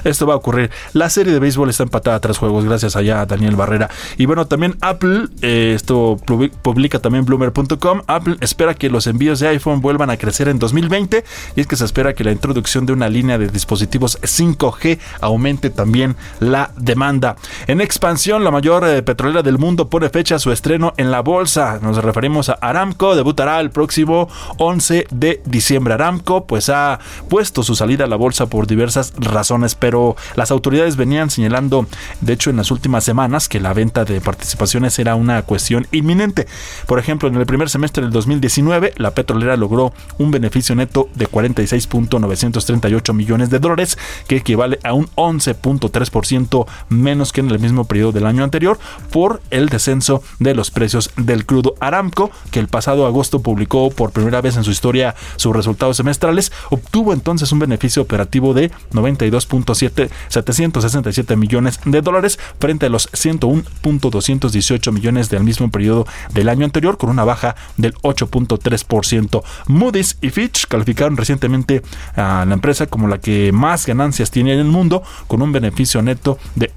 esto va a ocurrir. La serie de béisbol está empatada tres juegos, gracias allá a Daniel Barrera. Y bueno, también Apple, eh, esto publica también Bloomer.com, Apple espera que los envíos de iPhone vuelvan a crecer en 2020 y es que se espera que la introducción de una línea de dispositivos 5G aumente también la demanda. En expansión, la mayor eh, petrolera del mundo pone fecha a su estreno en la bolsa. Nos referimos a Aramco, debutará el próximo 11 de diciembre. Aramco pues ha puesto su salida a la bolsa por diversas razones, pero las autoridades venían señalando de hecho, en las últimas semanas que la venta de participaciones era una cuestión inminente. Por ejemplo, en el primer semestre del 2019, la petrolera logró un beneficio neto de 46.938 millones de dólares, que equivale a un 11.3% menos que en el mismo periodo del año anterior, por el descenso de los precios del crudo Aramco, que el pasado agosto publicó por primera vez en su historia sus resultados semestrales, obtuvo entonces un beneficio operativo de 92.767 millones de dólares frente a los 101.218 millones del mismo periodo del año anterior, con una baja del 8.3%. Moody's y Fitch calificaron recientemente a la empresa como la que más ganancias tiene en el mundo, con un beneficio neto de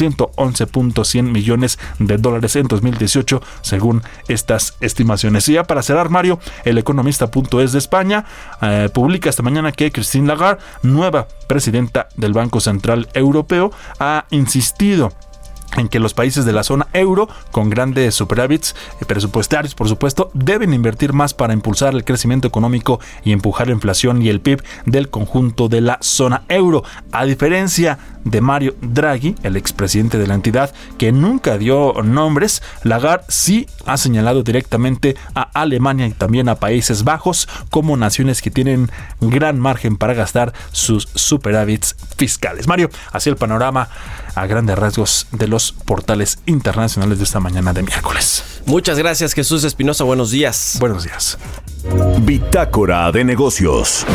111.100 millones de dólares en 2018, según estas estimaciones. Y ya para cerrar, Mario, el economista.es de España eh, publica esta mañana que Christine Lagarde, nueva presidenta del Banco Central Europeo, ha insistido en que los países de la zona euro, con grandes superávits presupuestarios, por supuesto, deben invertir más para impulsar el crecimiento económico y empujar la inflación y el PIB del conjunto de la zona euro. A diferencia de Mario Draghi, el expresidente de la entidad, que nunca dio nombres, Lagarde sí ha señalado directamente a Alemania y también a Países Bajos como naciones que tienen gran margen para gastar sus superávits fiscales. Mario, así el panorama a grandes rasgos de los portales internacionales de esta mañana de miércoles. Muchas gracias Jesús Espinosa, buenos días. Buenos días. Bitácora de negocios.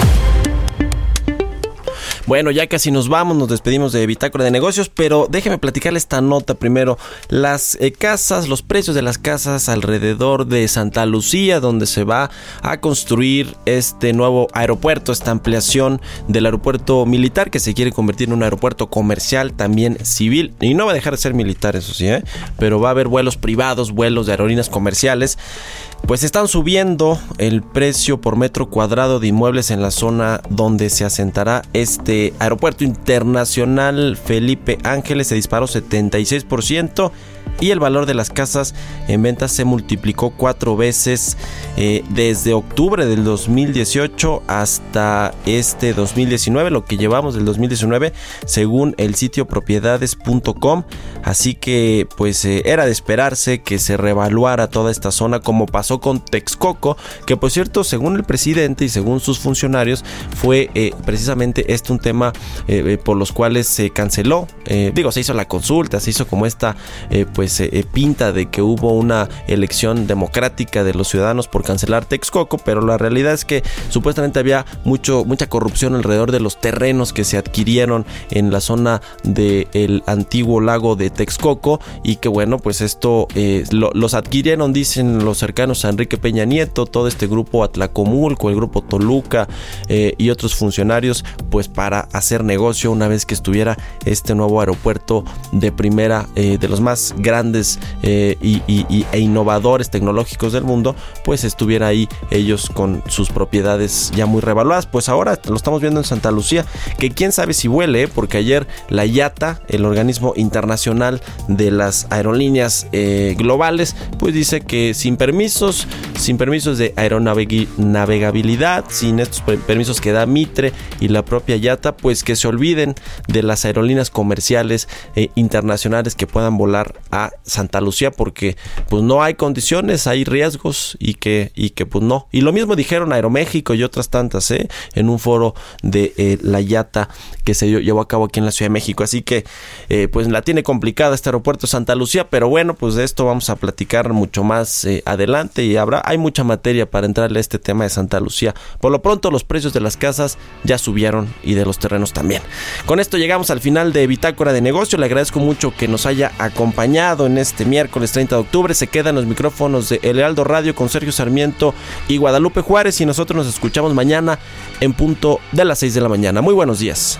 Bueno, ya casi nos vamos, nos despedimos de Bitácora de Negocios, pero déjeme platicarle esta nota primero. Las eh, casas, los precios de las casas alrededor de Santa Lucía, donde se va a construir este nuevo aeropuerto, esta ampliación del aeropuerto militar que se quiere convertir en un aeropuerto comercial, también civil, y no va a dejar de ser militar, eso sí, ¿eh? pero va a haber vuelos privados, vuelos de aerolíneas comerciales pues están subiendo el precio por metro cuadrado de inmuebles en la zona donde se asentará este aeropuerto internacional. Felipe Ángeles se disparó 76% y el valor de las casas en venta se multiplicó cuatro veces eh, desde octubre del 2018 hasta este 2019, lo que llevamos del 2019 según el sitio propiedades.com. Así que pues eh, era de esperarse que se revaluara toda esta zona como pasó con Texcoco, que por cierto según el presidente y según sus funcionarios fue eh, precisamente este un tema por los cuales se canceló. digo, se hizo la consulta, se hizo como esta pues pues eh, pinta de que hubo una elección democrática de los ciudadanos por cancelar Texcoco, pero la realidad es que supuestamente había mucho, mucha corrupción alrededor de los terrenos que se adquirieron en la zona del antiguo lago de Texcoco y que bueno, pues esto eh, los adquirieron, dicen los cercanos a Enrique Peña Nieto, todo este grupo Atlacomulco, el grupo Toluca eh, y otros funcionarios, pues para hacer negocio una vez que estuviera este nuevo aeropuerto de primera, eh, de los más grandes y, e innovadores tecnológicos del mundo, pues estuviera ahí ellos con sus propiedades ya muy revaluadas. Pues ahora lo estamos viendo en Santa Lucía, que quién sabe si huele, porque ayer la IATA, el organismo internacional de las aerolíneas eh, globales, pues dice que sin permisos, sin permisos de aeronavegabilidad, sin estos permisos que da Mitre y la propia IATA, pues que se olviden de las aerolíneas comerciales e internacionales que puedan volar Santa Lucía, porque pues no hay condiciones, hay riesgos y que, y que pues no. Y lo mismo dijeron Aeroméxico y otras tantas, ¿eh? en un foro de eh, la IATA que se llevó a cabo aquí en la Ciudad de México. Así que eh, pues la tiene complicada este aeropuerto Santa Lucía, pero bueno, pues de esto vamos a platicar mucho más adelante y habrá, hay mucha materia para entrarle a este tema de Santa Lucía. Por lo pronto los precios de las casas ya subieron y de los terrenos también. Con esto llegamos al final de Bitácora de Negocio. Le agradezco mucho que nos haya acompañado en este miércoles 30 de octubre. Se quedan los micrófonos de El Heraldo Radio con Sergio Sarmiento y Guadalupe Juárez y nosotros nos escuchamos mañana en punto de las 6 de la mañana. Muy buenos días.